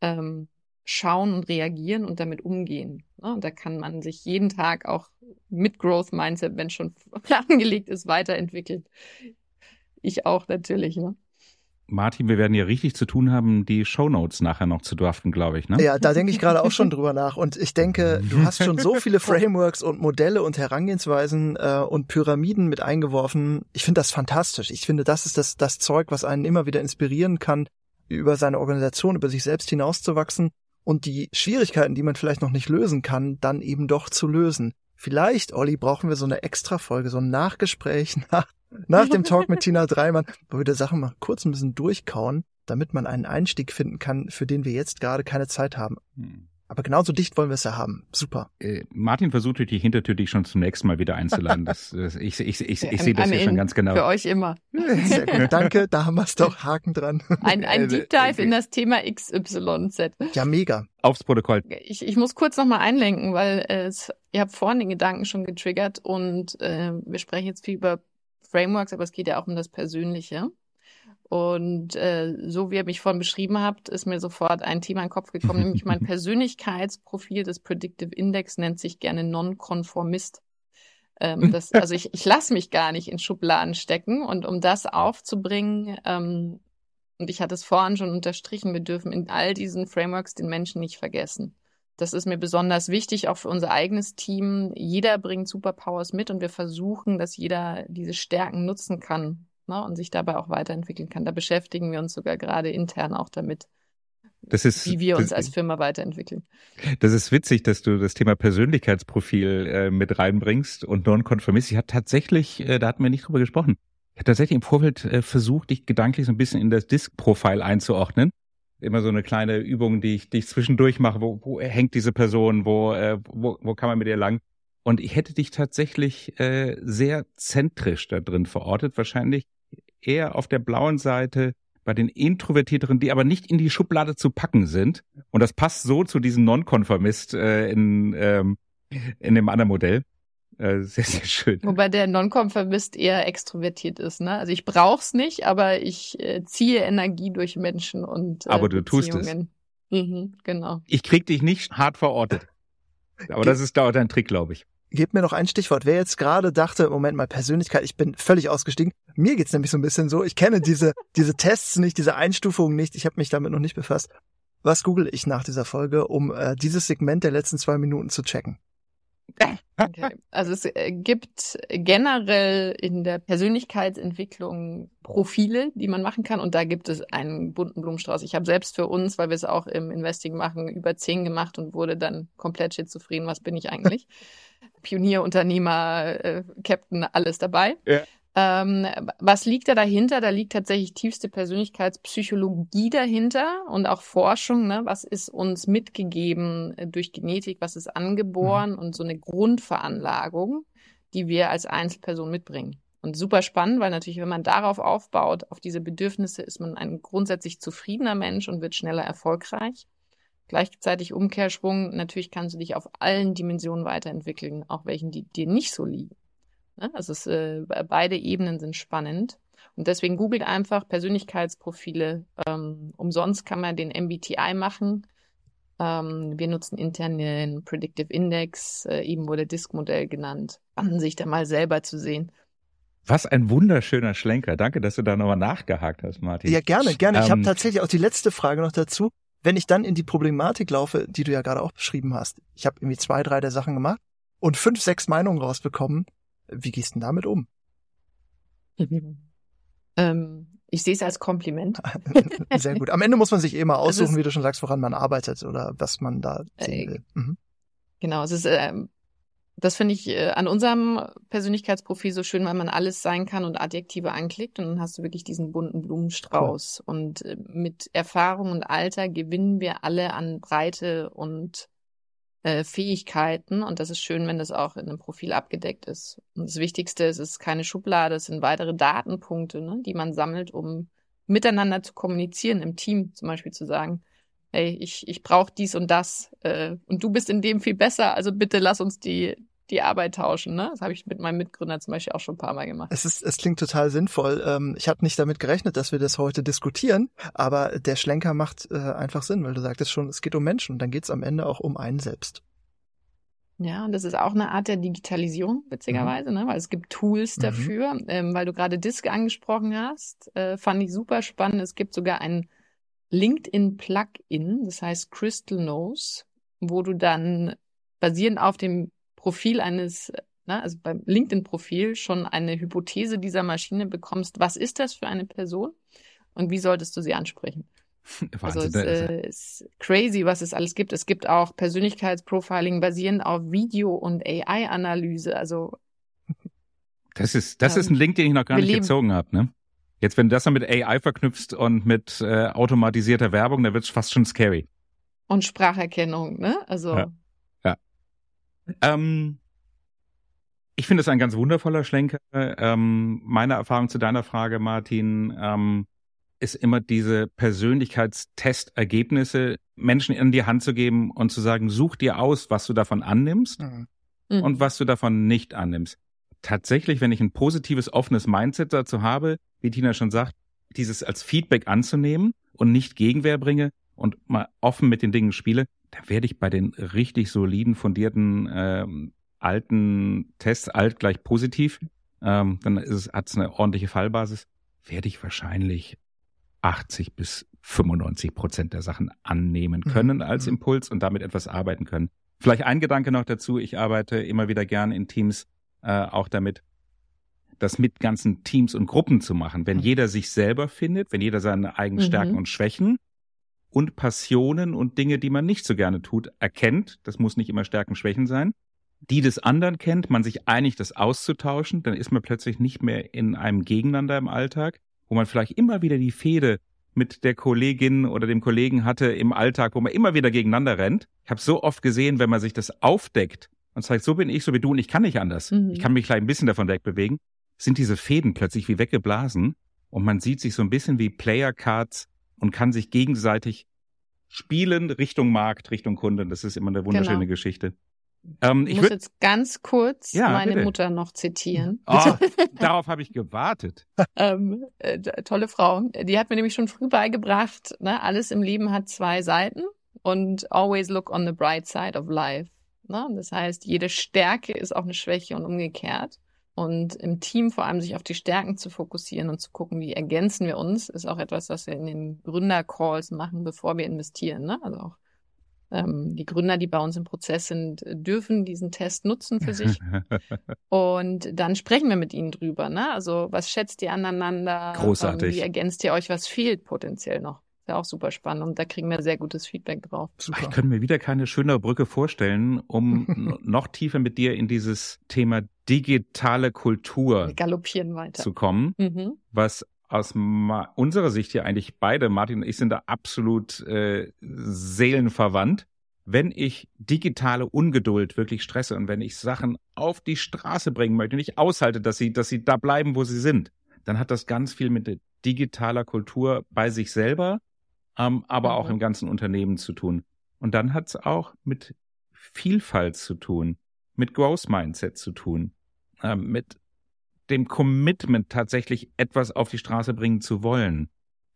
ähm, schauen und reagieren und damit umgehen. Ne? Und da kann man sich jeden Tag auch mit Growth Mindset, wenn schon angelegt ist, weiterentwickeln. Ich auch natürlich. Ne? Martin, wir werden ja richtig zu tun haben, die Shownotes nachher noch zu draften, glaube ich. Ne? Ja, da denke ich gerade auch schon drüber nach. Und ich denke, du hast schon so viele Frameworks und Modelle und Herangehensweisen äh, und Pyramiden mit eingeworfen. Ich finde das fantastisch. Ich finde, das ist das, das Zeug, was einen immer wieder inspirieren kann, über seine Organisation, über sich selbst hinauszuwachsen und die Schwierigkeiten, die man vielleicht noch nicht lösen kann, dann eben doch zu lösen. Vielleicht, Olli, brauchen wir so eine Extra-Folge, so ein Nachgespräch nach nach dem Talk mit Tina Dreimann, wo wir die Sachen mal kurz ein bisschen durchkauen, damit man einen Einstieg finden kann, für den wir jetzt gerade keine Zeit haben. Hm. Aber genauso dicht wollen wir es ja haben. Super. Äh, Martin versucht die Hintertür dich schon zum nächsten Mal wieder einzuladen. Das, das, ich ich, ich, ich, ich sehe das ja schon ganz genau. Für euch immer. Sehr gut. Danke, da haben wir es doch. Haken dran. Ein, ein äh, Deep Dive in das Thema XYZ. Ja, mega. Aufs Protokoll. Ich, ich muss kurz nochmal einlenken, weil äh, es, ihr habt vorhin den Gedanken schon getriggert und äh, wir sprechen jetzt viel über Frameworks, aber es geht ja auch um das Persönliche. Und äh, so wie ihr mich vorhin beschrieben habt, ist mir sofort ein Thema in den Kopf gekommen, nämlich mein Persönlichkeitsprofil des Predictive Index nennt sich gerne Nonkonformist. Ähm, das, also ich, ich lasse mich gar nicht in Schubladen stecken und um das aufzubringen, ähm, und ich hatte es vorhin schon unterstrichen, wir dürfen in all diesen Frameworks den Menschen nicht vergessen. Das ist mir besonders wichtig, auch für unser eigenes Team. Jeder bringt Superpowers mit und wir versuchen, dass jeder diese Stärken nutzen kann ne, und sich dabei auch weiterentwickeln kann. Da beschäftigen wir uns sogar gerade intern auch damit. Das ist, wie wir uns das, als Firma weiterentwickeln. Das ist witzig, dass du das Thema Persönlichkeitsprofil äh, mit reinbringst und Non-Conformist. Ich hatte tatsächlich, äh, da hatten wir nicht drüber gesprochen, ich habe tatsächlich im Vorfeld äh, versucht, dich gedanklich so ein bisschen in das Disk-Profil einzuordnen immer so eine kleine Übung, die ich, die ich zwischendurch mache. Wo, wo hängt diese Person? Wo, äh, wo, wo kann man mit ihr lang? Und ich hätte dich tatsächlich äh, sehr zentrisch da drin verortet, wahrscheinlich eher auf der blauen Seite bei den Introvertierteren, die aber nicht in die Schublade zu packen sind. Und das passt so zu diesem Nonkonformist äh, in, ähm, in dem anderen Modell. Äh, sehr, sehr schön. Wobei der Nonkonformist eher extrovertiert ist. Ne? Also ich brauch's nicht, aber ich äh, ziehe Energie durch Menschen und äh, Aber du tust es. Mhm, genau. Ich krieg dich nicht hart verortet. Aber das ist dauert ein Trick, glaube ich. Gib mir noch ein Stichwort. Wer jetzt gerade dachte, Moment mal, Persönlichkeit, ich bin völlig ausgestiegen. Mir geht's nämlich so ein bisschen so, ich kenne diese, diese Tests nicht, diese Einstufungen nicht, ich habe mich damit noch nicht befasst. Was google ich nach dieser Folge, um äh, dieses Segment der letzten zwei Minuten zu checken? Okay. Also es äh, gibt generell in der Persönlichkeitsentwicklung Profile, die man machen kann und da gibt es einen bunten Blumenstrauß. Ich habe selbst für uns, weil wir es auch im Investing machen, über zehn gemacht und wurde dann komplett schizophren. Was bin ich eigentlich? Pionier, Unternehmer, äh, Captain, alles dabei. Ja. Ähm, was liegt da dahinter? Da liegt tatsächlich tiefste Persönlichkeitspsychologie dahinter und auch Forschung. Ne? Was ist uns mitgegeben äh, durch Genetik? Was ist angeboren? Mhm. Und so eine Grundveranlagung, die wir als Einzelperson mitbringen. Und super spannend, weil natürlich, wenn man darauf aufbaut, auf diese Bedürfnisse, ist man ein grundsätzlich zufriedener Mensch und wird schneller erfolgreich. Gleichzeitig Umkehrschwung, natürlich kannst du dich auf allen Dimensionen weiterentwickeln, auch welchen, die dir nicht so liegen. Ne? Also es, äh, beide Ebenen sind spannend. Und deswegen googelt einfach Persönlichkeitsprofile. Ähm, umsonst kann man den MBTI machen. Ähm, wir nutzen intern den Predictive Index, äh, eben wurde Disk-Modell genannt. An sich da mal selber zu sehen. Was ein wunderschöner Schlenker. Danke, dass du da nochmal nachgehakt hast, Martin. Ja, gerne, gerne. Ähm, ich habe tatsächlich auch die letzte Frage noch dazu. Wenn ich dann in die Problematik laufe, die du ja gerade auch beschrieben hast, ich habe irgendwie zwei, drei der Sachen gemacht und fünf, sechs Meinungen rausbekommen, wie gehst du damit um? ähm, ich sehe es als Kompliment. Sehr gut. Am Ende muss man sich eh mal aussuchen, ist, wie du schon sagst, woran man arbeitet oder was man da sehen äh, will. Mhm. Genau, es ist, äh, das finde ich äh, an unserem Persönlichkeitsprofil so schön, weil man alles sein kann und Adjektive anklickt und dann hast du wirklich diesen bunten Blumenstrauß. Cool. Und äh, mit Erfahrung und Alter gewinnen wir alle an Breite und äh, Fähigkeiten und das ist schön, wenn das auch in einem Profil abgedeckt ist. Und das Wichtigste ist, es ist keine Schublade, es sind weitere Datenpunkte, ne, die man sammelt, um miteinander zu kommunizieren, im Team zum Beispiel zu sagen, hey, ich, ich brauche dies und das äh, und du bist in dem viel besser, also bitte lass uns die, die Arbeit tauschen. Ne? Das habe ich mit meinem Mitgründer zum Beispiel auch schon ein paar Mal gemacht. Es, ist, es klingt total sinnvoll. Ähm, ich habe nicht damit gerechnet, dass wir das heute diskutieren, aber der Schlenker macht äh, einfach Sinn, weil du sagtest schon, es geht um Menschen und dann geht es am Ende auch um einen selbst. Ja, und das ist auch eine Art der Digitalisierung, witzigerweise, mhm. ne? weil es gibt Tools mhm. dafür. Mhm. Ähm, weil du gerade Disk angesprochen hast, äh, fand ich super spannend. Es gibt sogar ein LinkedIn-Plugin, das heißt Crystal Nose, wo du dann basierend auf dem Profil eines, ne, also beim LinkedIn-Profil schon eine Hypothese dieser Maschine bekommst, was ist das für eine Person und wie solltest du sie ansprechen. Also es äh, ist crazy, was es alles gibt. Es gibt auch Persönlichkeitsprofiling basierend auf Video- und AI-Analyse. Also das ist das ähm, ist ein Link, den ich noch gar nicht gezogen habe. Ne? Jetzt, wenn du das dann mit AI verknüpfst und mit äh, automatisierter Werbung, dann wird es fast schon scary. Und Spracherkennung, ne? Also ja. Ähm, ich finde es ein ganz wundervoller Schlenker. Ähm, meine Erfahrung zu deiner Frage, Martin, ähm, ist immer diese Persönlichkeitstestergebnisse Menschen in die Hand zu geben und zu sagen, such dir aus, was du davon annimmst mhm. und was du davon nicht annimmst. Tatsächlich, wenn ich ein positives, offenes Mindset dazu habe, wie Tina schon sagt, dieses als Feedback anzunehmen und nicht Gegenwehr bringe und mal offen mit den Dingen spiele, da werde ich bei den richtig soliden, fundierten ähm, alten Tests, alt gleich positiv, ähm, dann hat es eine ordentliche Fallbasis, werde ich wahrscheinlich 80 bis 95 Prozent der Sachen annehmen mhm. können mhm. als Impuls und damit etwas arbeiten können. Vielleicht ein Gedanke noch dazu. Ich arbeite immer wieder gern in Teams äh, auch damit, das mit ganzen Teams und Gruppen zu machen. Wenn mhm. jeder sich selber findet, wenn jeder seine eigenen Stärken mhm. und Schwächen und Passionen und Dinge, die man nicht so gerne tut, erkennt. Das muss nicht immer Stärken, Schwächen sein. Die des anderen kennt, man sich einigt, das auszutauschen, dann ist man plötzlich nicht mehr in einem Gegeneinander im Alltag, wo man vielleicht immer wieder die Fehde mit der Kollegin oder dem Kollegen hatte im Alltag, wo man immer wieder gegeneinander rennt. Ich habe so oft gesehen, wenn man sich das aufdeckt und sagt, so bin ich, so wie du und ich kann nicht anders. Mhm. Ich kann mich gleich ein bisschen davon wegbewegen, sind diese Fäden plötzlich wie weggeblasen und man sieht sich so ein bisschen wie Player Cards und kann sich gegenseitig spielen Richtung Markt, Richtung Kunden. Das ist immer eine wunderschöne genau. Geschichte. Ähm, ich muss jetzt ganz kurz ja, meine bitte. Mutter noch zitieren. Oh, darauf habe ich gewartet. ähm, äh, tolle Frau. Die hat mir nämlich schon früh beigebracht, ne, alles im Leben hat zwei Seiten und always look on the bright side of life. Ne? Das heißt, jede Stärke ist auch eine Schwäche und umgekehrt. Und im Team vor allem sich auf die Stärken zu fokussieren und zu gucken, wie ergänzen wir uns, ist auch etwas, was wir in den Gründercalls machen, bevor wir investieren. Ne? Also auch ähm, die Gründer, die bei uns im Prozess sind, dürfen diesen Test nutzen für sich. und dann sprechen wir mit ihnen drüber. Ne? Also was schätzt ihr aneinander? Großartig. Ähm, wie ergänzt ihr euch? Was fehlt potenziell noch? Ist ja auch super spannend und da kriegen wir sehr gutes Feedback drauf. Super. Ich könnte mir wieder keine schönere Brücke vorstellen, um noch tiefer mit dir in dieses Thema digitale Kultur zu kommen, mhm. was aus unserer Sicht hier eigentlich beide, Martin und ich, sind da absolut äh, seelenverwandt. Wenn ich digitale Ungeduld wirklich stresse und wenn ich Sachen auf die Straße bringen möchte und ich aushalte, dass sie, dass sie da bleiben, wo sie sind, dann hat das ganz viel mit digitaler Kultur bei sich selber, ähm, aber mhm. auch im ganzen Unternehmen zu tun. Und dann hat es auch mit Vielfalt zu tun, mit Growth Mindset zu tun, ähm, mit dem Commitment tatsächlich etwas auf die Straße bringen zu wollen.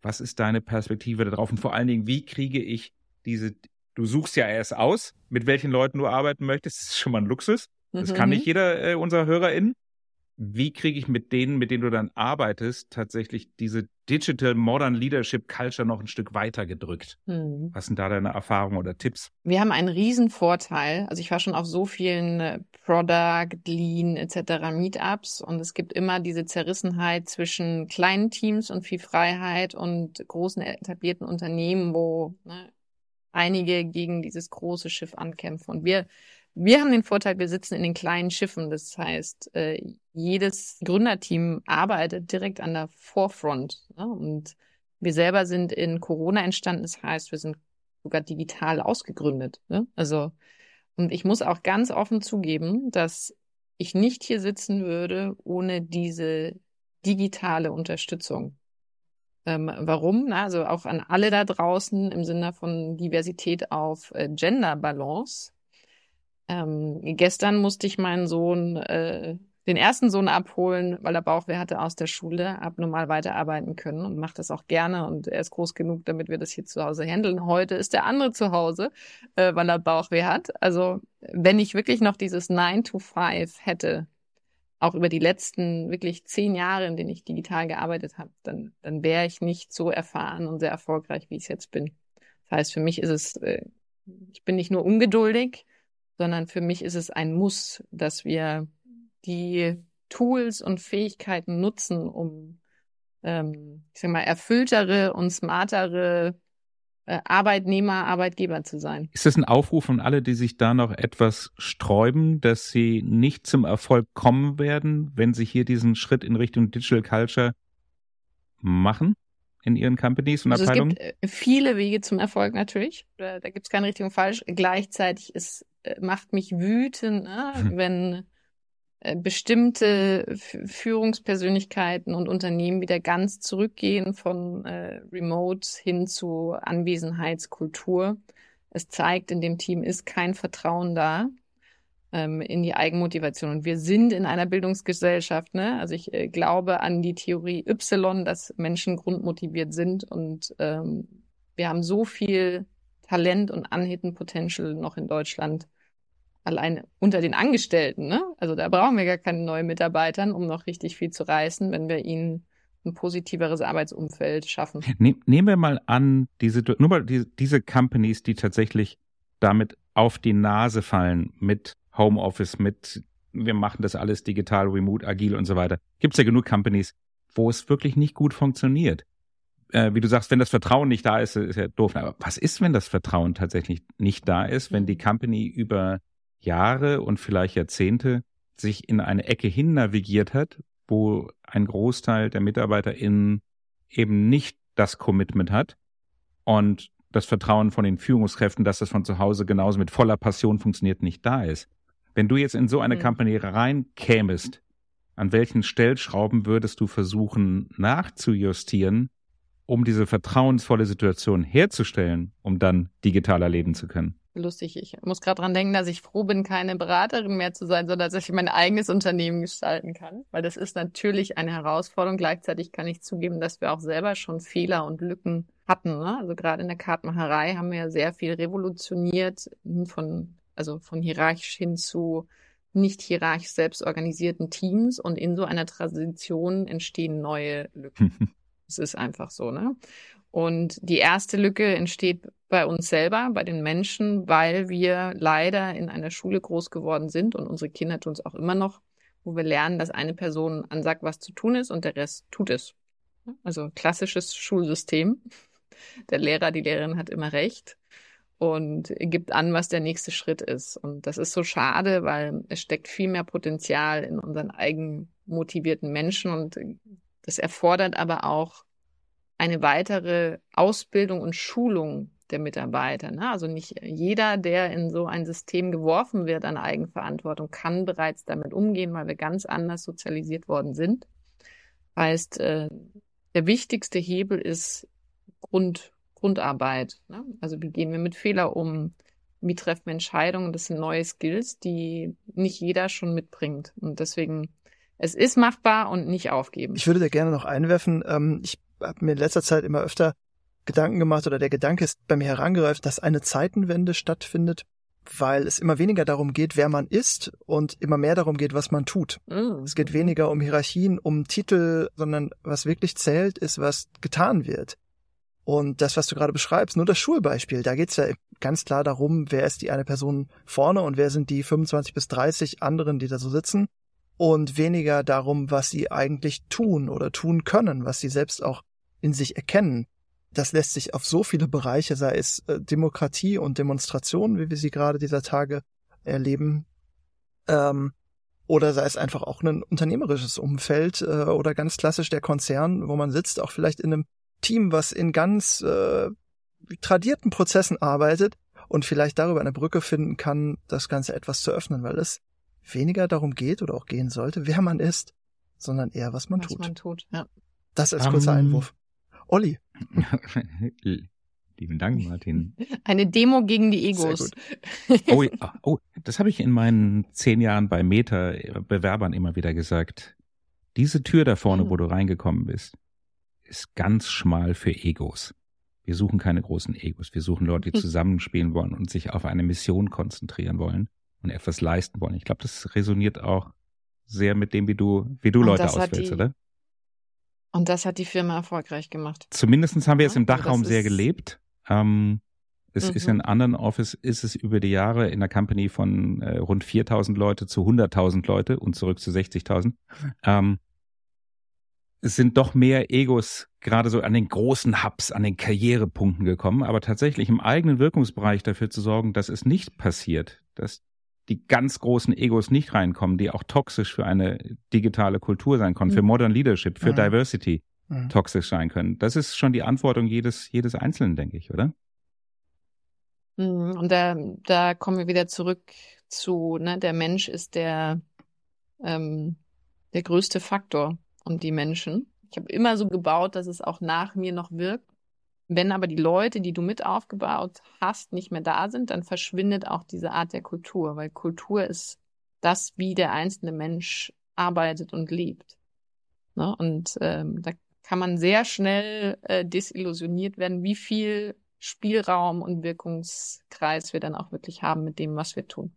Was ist deine Perspektive darauf? Und vor allen Dingen, wie kriege ich diese, du suchst ja erst aus, mit welchen Leuten du arbeiten möchtest. Das ist schon mal ein Luxus. Das mhm. kann nicht jeder äh, unserer HörerInnen. Wie kriege ich mit denen, mit denen du dann arbeitest, tatsächlich diese Digital Modern Leadership Culture noch ein Stück weiter gedrückt? Hm. Was sind da deine Erfahrungen oder Tipps? Wir haben einen riesen Vorteil. Also ich war schon auf so vielen äh, Product, Lean etc. Meetups und es gibt immer diese Zerrissenheit zwischen kleinen Teams und viel Freiheit und großen etablierten Unternehmen, wo ne, einige gegen dieses große Schiff ankämpfen. Und wir wir haben den Vorteil, wir sitzen in den kleinen Schiffen. Das heißt, äh, jedes Gründerteam arbeitet direkt an der Forefront. Ne? Und wir selber sind in Corona entstanden. Das heißt, wir sind sogar digital ausgegründet. Ne? Also, und ich muss auch ganz offen zugeben, dass ich nicht hier sitzen würde ohne diese digitale Unterstützung. Ähm, warum? Na, also auch an alle da draußen im Sinne von Diversität auf äh, Gender Balance. Ähm, gestern musste ich meinen Sohn, äh, den ersten Sohn abholen, weil er Bauchweh hatte aus der Schule, abnormal weiterarbeiten können und macht das auch gerne und er ist groß genug, damit wir das hier zu Hause handeln. Heute ist der andere zu Hause, äh, weil er Bauchweh hat. Also wenn ich wirklich noch dieses 9 to 5 hätte, auch über die letzten wirklich zehn Jahre, in denen ich digital gearbeitet habe, dann, dann wäre ich nicht so erfahren und sehr erfolgreich, wie ich es jetzt bin. Das heißt, für mich ist es, äh, ich bin nicht nur ungeduldig, sondern für mich ist es ein Muss, dass wir die Tools und Fähigkeiten nutzen, um, ähm, ich sag mal, erfülltere und smartere äh, Arbeitnehmer, Arbeitgeber zu sein. Ist das ein Aufruf an alle, die sich da noch etwas sträuben, dass sie nicht zum Erfolg kommen werden, wenn sie hier diesen Schritt in Richtung Digital Culture machen? in ihren Companies und also Abteilungen? Es gibt äh, viele Wege zum Erfolg natürlich. Da, da gibt es kein richtig und falsch. Gleichzeitig ist macht mich wütend, ne? Hm. wenn äh, bestimmte Führungspersönlichkeiten und Unternehmen wieder ganz zurückgehen von äh, Remote hin zu Anwesenheitskultur. Es zeigt, in dem Team ist kein Vertrauen da ähm, in die Eigenmotivation. Und wir sind in einer Bildungsgesellschaft. Ne? Also ich äh, glaube an die Theorie Y, dass Menschen grundmotiviert sind und ähm, wir haben so viel Talent und Unhidden Potential noch in Deutschland allein unter den Angestellten. Ne? Also da brauchen wir gar keine neuen Mitarbeitern, um noch richtig viel zu reißen, wenn wir ihnen ein positiveres Arbeitsumfeld schaffen. Nehmen wir mal an, diese, nur mal die, diese Companies, die tatsächlich damit auf die Nase fallen mit Homeoffice, mit wir machen das alles digital, remote, agil und so weiter. Gibt es ja genug Companies, wo es wirklich nicht gut funktioniert äh, wie du sagst, wenn das Vertrauen nicht da ist, ist ja doof. Aber was ist, wenn das Vertrauen tatsächlich nicht da ist, wenn die Company über Jahre und vielleicht Jahrzehnte sich in eine Ecke hin navigiert hat, wo ein Großteil der MitarbeiterInnen eben nicht das Commitment hat und das Vertrauen von den Führungskräften, dass das von zu Hause genauso mit voller Passion funktioniert, nicht da ist. Wenn du jetzt in so eine mhm. Company reinkämest, an welchen Stellschrauben würdest du versuchen nachzujustieren, um diese vertrauensvolle Situation herzustellen, um dann digitaler leben zu können? Lustig, ich muss gerade dran denken, dass ich froh bin, keine Beraterin mehr zu sein, sondern dass ich mein eigenes Unternehmen gestalten kann. Weil das ist natürlich eine Herausforderung. Gleichzeitig kann ich zugeben, dass wir auch selber schon Fehler und Lücken hatten. Ne? Also gerade in der Kartmacherei haben wir ja sehr viel revolutioniert, von, also von hierarchisch hin zu nicht hierarchisch selbst organisierten Teams und in so einer Transition entstehen neue Lücken. Es ist einfach so, ne? Und die erste Lücke entsteht bei uns selber, bei den Menschen, weil wir leider in einer Schule groß geworden sind und unsere Kinder tun es auch immer noch, wo wir lernen, dass eine Person ansagt, was zu tun ist und der Rest tut es. Also klassisches Schulsystem. Der Lehrer, die Lehrerin hat immer recht und gibt an, was der nächste Schritt ist. Und das ist so schade, weil es steckt viel mehr Potenzial in unseren eigenmotivierten Menschen und das erfordert aber auch eine weitere Ausbildung und Schulung der Mitarbeiter. Ne? Also nicht jeder, der in so ein System geworfen wird an Eigenverantwortung, kann bereits damit umgehen, weil wir ganz anders sozialisiert worden sind. Heißt, äh, der wichtigste Hebel ist Grund, Grundarbeit. Ne? Also wie gehen wir mit Fehler um? Wie treffen wir Entscheidungen? Das sind neue Skills, die nicht jeder schon mitbringt. Und deswegen es ist machbar und nicht aufgeben. Ich würde da gerne noch einwerfen. Ähm, ich habe mir in letzter Zeit immer öfter Gedanken gemacht oder der Gedanke ist bei mir herangereift, dass eine Zeitenwende stattfindet, weil es immer weniger darum geht, wer man ist und immer mehr darum geht, was man tut. Mm. Es geht weniger um Hierarchien, um Titel, sondern was wirklich zählt, ist, was getan wird. Und das, was du gerade beschreibst, nur das Schulbeispiel, da geht's ja ganz klar darum, wer ist die eine Person vorne und wer sind die 25 bis 30 anderen, die da so sitzen. Und weniger darum, was sie eigentlich tun oder tun können, was sie selbst auch in sich erkennen. Das lässt sich auf so viele Bereiche, sei es äh, Demokratie und Demonstrationen, wie wir sie gerade dieser Tage erleben, ähm, oder sei es einfach auch ein unternehmerisches Umfeld äh, oder ganz klassisch der Konzern, wo man sitzt, auch vielleicht in einem Team, was in ganz äh, tradierten Prozessen arbeitet und vielleicht darüber eine Brücke finden kann, das Ganze etwas zu öffnen, weil es weniger darum geht oder auch gehen sollte, wer man ist, sondern eher, was man was tut. man tut. Ja. Das als kurzer Ähm, Einwurf. Olli, Lieben Dank, Martin. Eine Demo gegen die Sehr Egos. Oh, ja, oh, das habe ich in meinen zehn Jahren bei Meta Bewerbern immer wieder gesagt. Diese Tür da vorne, Mhm. wo du reingekommen bist, ist ganz schmal für Egos. Wir suchen keine großen Egos. Wir suchen Leute, die zusammenspielen wollen und sich auf eine Mission konzentrieren wollen und etwas leisten wollen. Ich glaube, das resoniert auch sehr mit dem, wie du, wie du Und Leute auswählst, die- oder? Und das hat die Firma erfolgreich gemacht. Zumindestens haben wir es Ja, im also Dachraum sehr ist- gelebt. Ähm, es ist Mhm. in anderen Office, ist es über die Jahre in der Company von äh, rund 4000 Leute zu 100.000 Leute und zurück zu 60.000. Ähm, es sind doch mehr Egos gerade so an den großen Hubs, an den Karrierepunkten gekommen, aber tatsächlich im eigenen Wirkungsbereich dafür zu sorgen, dass es nicht passiert, dass die ganz großen Egos nicht reinkommen, die auch toxisch für eine digitale Kultur sein können, für Mhm. Modern Leadership, für Mhm. Diversity Mhm. toxisch sein können. Das ist schon die Antwortung jedes, jedes Einzelnen, denke ich, oder? Mhm. Und da, da kommen wir wieder zurück zu, ne, der Mensch ist der, ähm, der größte Faktor und die Menschen. Ich habe immer so gebaut, dass es auch nach mir noch wirkt. Wenn aber die Leute, die du mit aufgebaut hast, nicht mehr da sind, dann verschwindet auch diese Art der Kultur, weil Kultur ist das, wie der einzelne Mensch arbeitet und lebt. Ne? Und ähm, da kann man sehr schnell äh, desillusioniert werden, wie viel Spielraum und Wirkungskreis wir dann auch wirklich haben mit dem, was wir tun.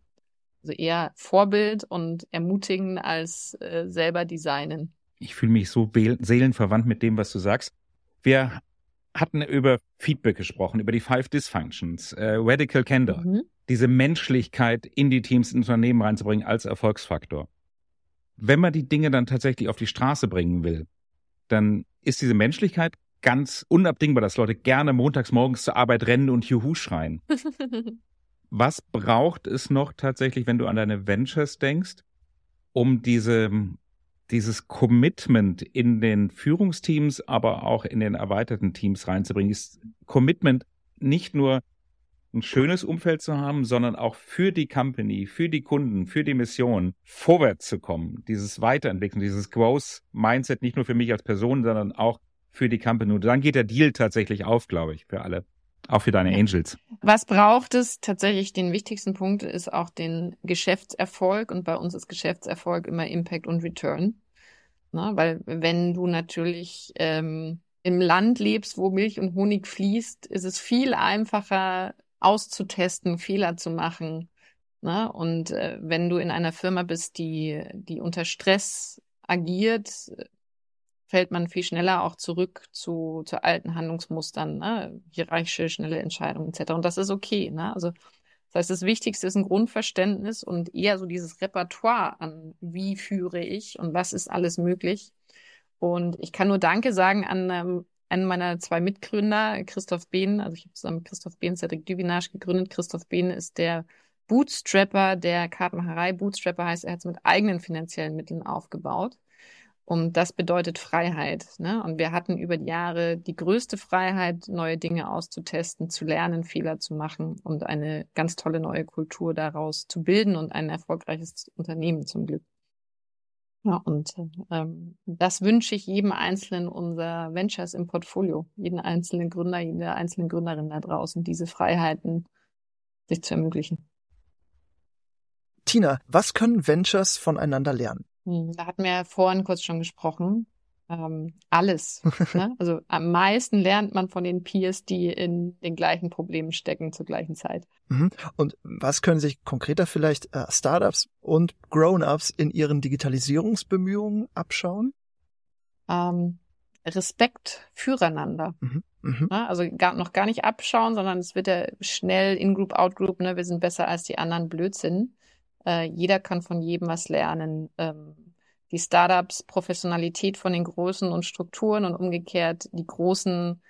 Also eher Vorbild und ermutigen als äh, selber designen. Ich fühle mich so seelenverwandt mit dem, was du sagst. Wir hatten über Feedback gesprochen, über die Five Dysfunctions, äh, Radical Candor, Mhm. diese Menschlichkeit in die Teams, ins Unternehmen reinzubringen als Erfolgsfaktor. Wenn man die Dinge dann tatsächlich auf die Straße bringen will, dann ist diese Menschlichkeit ganz unabdingbar, dass Leute gerne montags morgens zur Arbeit rennen und Juhu schreien. Was braucht es noch tatsächlich, wenn du an deine Ventures denkst, um diese, dieses Commitment in den Führungsteams, aber auch in den erweiterten Teams reinzubringen? Ist Commitment nicht nur ein schönes Umfeld zu haben, sondern auch für die Company, für die Kunden, für die Mission vorwärts zu kommen, dieses Weiterentwickeln, dieses Growth-Mindset nicht nur für mich als Person, sondern auch für die Company. Und dann geht der Deal tatsächlich auf, glaube ich, für alle. Auch für deine. Angels. Was braucht es? Tatsächlich den wichtigsten Punkt ist auch den Geschäftserfolg und bei uns ist Geschäftserfolg immer Impact und Return. Ne? Weil wenn du natürlich ähm, im Land lebst, wo Milch und Honig fließt, ist es viel einfacher auszutesten, Fehler zu machen. Ne? Und äh, wenn du in einer Firma bist, die, die unter Stress agiert, fällt man viel schneller auch zurück zu, zu alten Handlungsmustern, ne? hierarchische, schnelle Entscheidungen etc. Und das ist okay. Ne? Also das heißt, das Wichtigste ist ein Grundverständnis und eher so dieses Repertoire an, wie führe ich und was ist alles möglich. Und ich kann nur Danke sagen an ähm, einen meiner zwei Mitgründer, Christoph Behn. Also ich habe zusammen mit Christoph Behn Cedric Duvinage gegründet. Christoph Behn ist der Bootstrapper der Kartenmacherei. Bootstrapper heißt, er hat es mit eigenen finanziellen Mitteln aufgebaut. Und das bedeutet Freiheit. Ne? Und wir hatten über die Jahre die größte Freiheit, neue Dinge auszutesten, zu lernen, Fehler zu machen und eine ganz tolle neue Kultur daraus zu bilden und ein erfolgreiches Unternehmen zum Glück. Ja, und ähm, das wünsche ich jedem einzelnen unserer Ventures im Portfolio, jeden einzelnen Gründer, jeder einzelnen Gründerin da draußen, diese Freiheiten sich zu ermöglichen. Tina, was können Ventures voneinander lernen? Hm, Da hatten wir ja vorhin kurz schon gesprochen. Ähm, alles. ne? Also am meisten lernt man von den Peers, die in den gleichen Problemen stecken zur gleichen Zeit. Mhm. Und was können sich konkreter vielleicht äh, Startups und Grown-ups in ihren Digitalisierungsbemühungen abschauen? Ähm, Respekt füreinander. Mhm. Mhm. Ne? Also gar, noch gar nicht abschauen, sondern es wird ja schnell In-Group, Out-Group, ne? wir sind besser als die anderen Blödsinn. Äh, jeder kann von jedem was lernen. Ähm, die Startups Professionalität von den Großen und Strukturen und umgekehrt die großen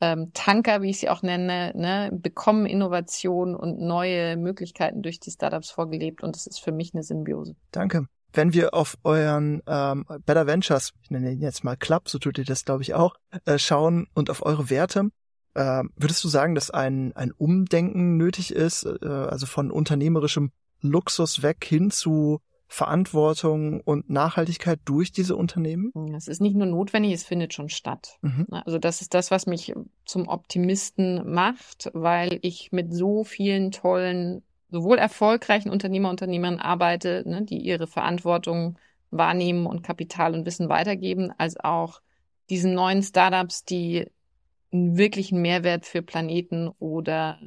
ähm, Tanker, wie ich sie auch nenne, ne, bekommen Innovation und neue Möglichkeiten durch die Startups vorgelebt und das ist für mich eine Symbiose. Danke. Wenn wir auf euren ähm, Better Ventures, ich nenne ihn jetzt mal Club, so tut ihr das glaube ich auch, äh, schauen und auf eure Werte, äh, würdest du sagen, dass ein, ein Umdenken nötig ist, äh, also von unternehmerischem Luxus weg hin zu Verantwortung und Nachhaltigkeit durch diese Unternehmen? Es ist nicht nur notwendig, es findet schon statt. Mhm. Also das ist das, was mich zum Optimisten macht, weil ich mit so vielen tollen, sowohl erfolgreichen Unternehmer, Unternehmern arbeite, ne, die ihre Verantwortung wahrnehmen und Kapital und Wissen weitergeben, als auch diesen neuen Startups, die einen wirklichen Mehrwert für Planeten oder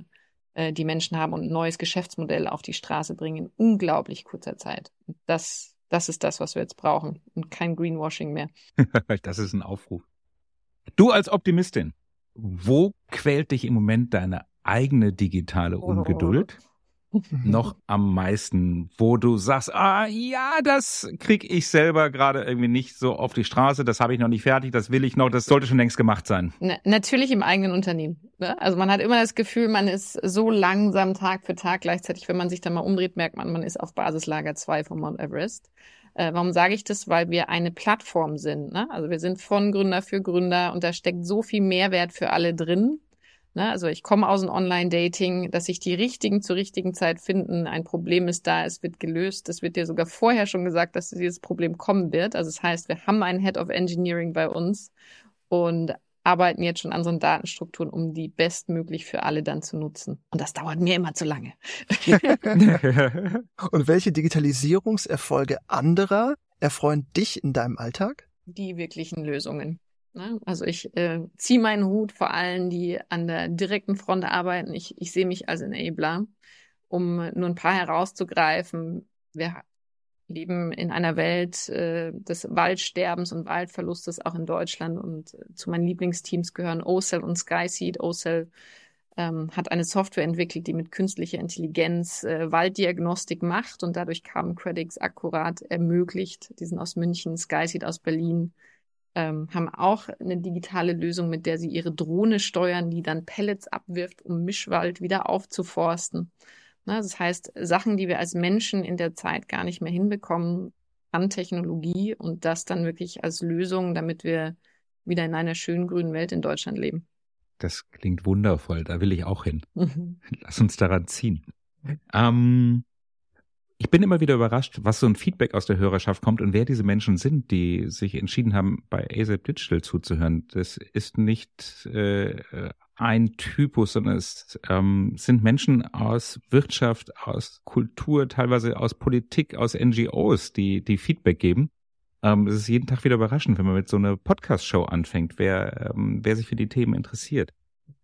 äh, die Menschen haben und ein neues Geschäftsmodell auf die Straße bringen in unglaublich kurzer Zeit. Das, das ist das, was wir jetzt brauchen und kein Greenwashing mehr. das ist ein Aufruf. Du als Optimistin, wo quält dich im Moment deine eigene digitale oh. Ungeduld? Oh noch am meisten, wo du sagst, ah ja, das krieg ich selber gerade irgendwie nicht so auf die Straße, das habe ich noch nicht fertig, das will ich noch, das sollte schon längst gemacht sein. Na, natürlich im eigenen Unternehmen. Ne? Also man hat immer das Gefühl, man ist so langsam Tag für Tag. Gleichzeitig, wenn man sich da mal umdreht, merkt man, man ist auf Basislager 2 von Mount Everest. Äh, warum sage ich das? Weil wir eine Plattform sind. Ne? Also wir sind von Gründer für Gründer und da steckt so viel Mehrwert für alle drin Ne? Also ich komme aus dem Online-Dating, dass sich die Richtigen zur richtigen Zeit finden. Ein Problem ist da, es wird gelöst. Es wird dir sogar vorher schon gesagt, dass dieses Problem kommen wird. Also das heißt, wir haben einen Head of Engineering bei uns und arbeiten jetzt schon an unseren Datenstrukturen, um die bestmöglich für alle dann zu nutzen. Und das dauert mir immer zu lange. und welche Digitalisierungserfolge anderer erfreuen dich in deinem Alltag? Die wirklichen Lösungen. Ne? Also ich äh, ziehe meinen Hut vor allen, die an der direkten Front arbeiten. Ich, ich sehe mich als Enabler, um nur ein paar herauszugreifen. Wir leben in einer Welt äh, des Waldsterbens und Waldverlustes auch in Deutschland und äh, zu meinen Lieblingsteams gehören OCell und SkySeed. OCell ähm, hat eine Software entwickelt, die mit künstlicher Intelligenz äh, Walddiagnostik macht und dadurch Carbon Credits akkurat ermöglicht. Die sind aus München, SkySeed aus Berlin ähm, haben auch eine digitale Lösung, mit der sie ihre Drohne steuern, die dann Pellets abwirft, um Mischwald wieder aufzuforsten. Na, das heißt, Sachen, die wir als Menschen in der Zeit gar nicht mehr hinbekommen, an Technologie und das dann wirklich als Lösung, damit wir wieder in einer schönen grünen Welt in Deutschland leben. Das klingt wundervoll, da will ich auch hin. Lass uns daran ziehen. Ähm, ich bin immer wieder überrascht, was so ein Feedback aus der Hörerschaft kommt und wer diese Menschen sind, die sich entschieden haben, bei ASAP Digital zuzuhören. Das ist nicht äh, ein Typus, sondern es ähm, sind Menschen aus Wirtschaft, aus Kultur, teilweise aus Politik, aus NGOs, die, die Feedback geben. Ähm, es ist jeden Tag wieder überraschend, wenn man mit so einer Podcast-Show anfängt, wer, ähm, wer sich für die Themen interessiert.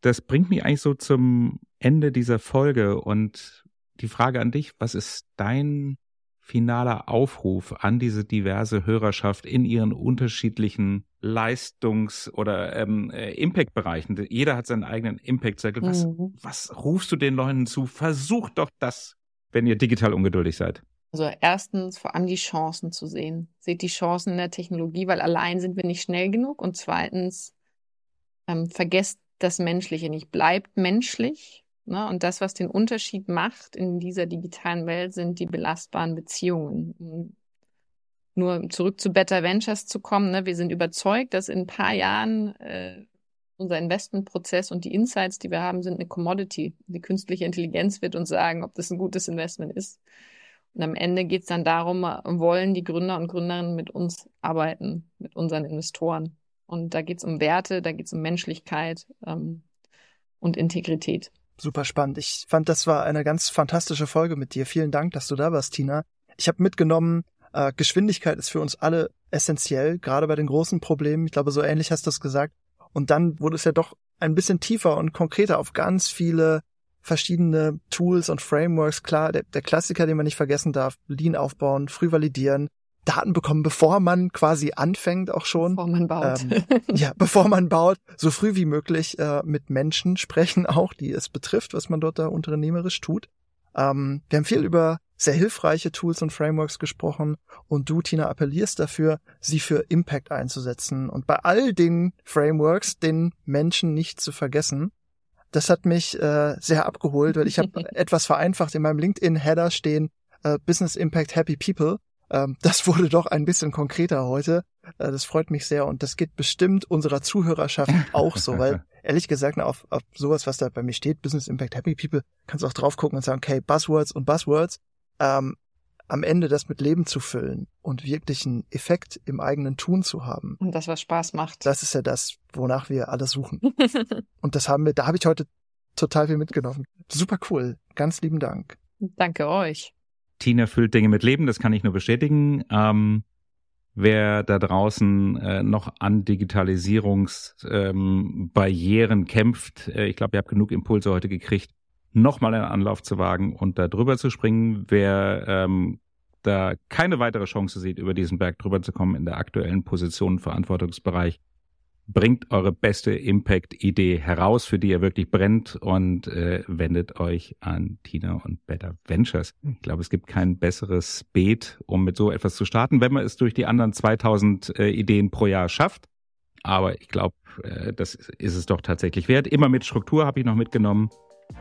Das bringt mich eigentlich so zum Ende dieser Folge und die Frage an dich, was ist dein finaler Aufruf an diese diverse Hörerschaft in ihren unterschiedlichen Leistungs- oder ähm, äh, Impact-Bereichen? Jeder hat seinen eigenen Impact-Cycle. Was, mhm. was rufst du den Leuten zu? Versucht doch das, wenn ihr digital ungeduldig seid. Also erstens vor allem die Chancen zu sehen. Seht die Chancen in der Technologie, weil allein sind wir nicht schnell genug. Und zweitens ähm, vergesst das Menschliche nicht. Bleibt menschlich Ne? Und das, was den Unterschied macht in dieser digitalen Welt, sind die belastbaren Beziehungen. Nur zurück zu Better Ventures zu kommen. Ne? Wir sind überzeugt, dass in ein paar Jahren äh, unser Investmentprozess und die Insights, die wir haben, sind eine Commodity. Die künstliche Intelligenz wird uns sagen, ob das ein gutes Investment ist. Und am Ende geht es dann darum, wollen die Gründer und Gründerinnen mit uns arbeiten, mit unseren Investoren. Und da geht es um Werte, da geht es um Menschlichkeit ähm, und Integrität super spannend. Ich fand, das war eine ganz fantastische Folge mit dir. Vielen Dank, dass du da warst, Tina. Ich habe mitgenommen, Äh, Geschwindigkeit ist für uns alle essentiell, gerade bei den großen Problemen. Ich glaube, so ähnlich hast du es gesagt. Und dann wurde es ja doch ein bisschen tiefer und konkreter auf ganz viele verschiedene Tools und Frameworks. Klar, der, der Klassiker, den man nicht vergessen darf, Lean aufbauen, früh validieren, Daten bekommen, bevor man quasi anfängt auch schon. Bevor man baut. Ähm, ja, bevor man baut, so früh wie möglich äh, mit Menschen sprechen auch, die es betrifft, was man dort da unternehmerisch tut. Ähm, wir haben viel über sehr hilfreiche Tools und Frameworks gesprochen und du, Tina, appellierst dafür, sie für Impact einzusetzen und bei all den Frameworks den Menschen nicht zu vergessen. Das hat mich äh, sehr abgeholt, weil ich habe etwas vereinfacht in meinem LinkedIn-Header stehen, äh, Business Impact Happy People. Ähm, das wurde doch ein bisschen konkreter heute. Äh, das freut mich sehr und das geht bestimmt unserer Zuhörerschaft auch so, weil ehrlich gesagt, auf, auf sowas, was da bei mir steht, Business Impact Happy People, kannst du auch drauf gucken und sagen, okay, Buzzwords und Buzzwords ähm, am Ende das mit Leben zu füllen und wirklich einen Effekt im eigenen Tun zu haben. Und das, was Spaß macht. Das ist ja das, wonach wir alle suchen. und das haben wir, da habe ich heute total viel mitgenommen. Super cool. Ganz lieben Dank. Danke euch. Tina füllt Dinge mit Leben, das kann ich nur bestätigen. Ähm, wer da draußen äh, noch an Digitalisierungsbarrieren ähm, kämpft, äh, ich glaube, ihr habt genug Impulse heute gekriegt nochmal einen Anlauf zu wagen und da drüber zu springen. Wer ähm, da keine weitere Chance sieht, über diesen Berg drüber zu kommen in der aktuellen Position Verantwortungsbereich, bringt eure beste Impact-Idee heraus, für die ihr wirklich brennt und äh, wendet euch an Tina und Better Ventures. Ich glaube, es gibt kein besseres Beet, um mit so etwas zu starten, wenn man es durch die anderen 2000 äh, Ideen pro Jahr schafft. Aber ich glaube, äh, das ist es doch tatsächlich wert. Immer mit Struktur habe ich noch mitgenommen.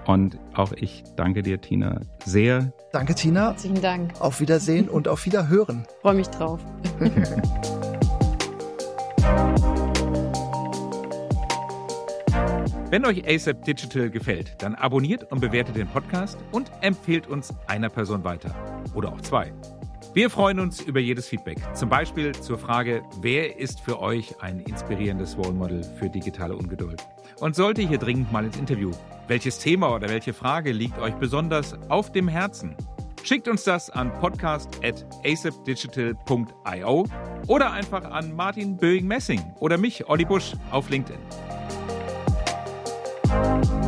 Und auch ich danke dir, Tina, sehr. Danke, Tina. Herzlichen Dank. Auf Wiedersehen und auf Wiederhören. Freue mich drauf. Wenn euch ASAP Digital gefällt, dann abonniert und bewertet den Podcast und empfehlt uns einer Person weiter. Oder auch zwei. Wir freuen uns über jedes Feedback. Zum Beispiel zur Frage, wer ist für euch ein inspirierendes Role Model für digitale Ungeduld? Und sollte hier dringend mal ins Interview, welches Thema oder welche Frage liegt euch besonders auf dem Herzen? Schickt uns das an podcast.asapdigital.io oder einfach an Martin Böing-Messing oder mich, Olli Busch, auf LinkedIn. you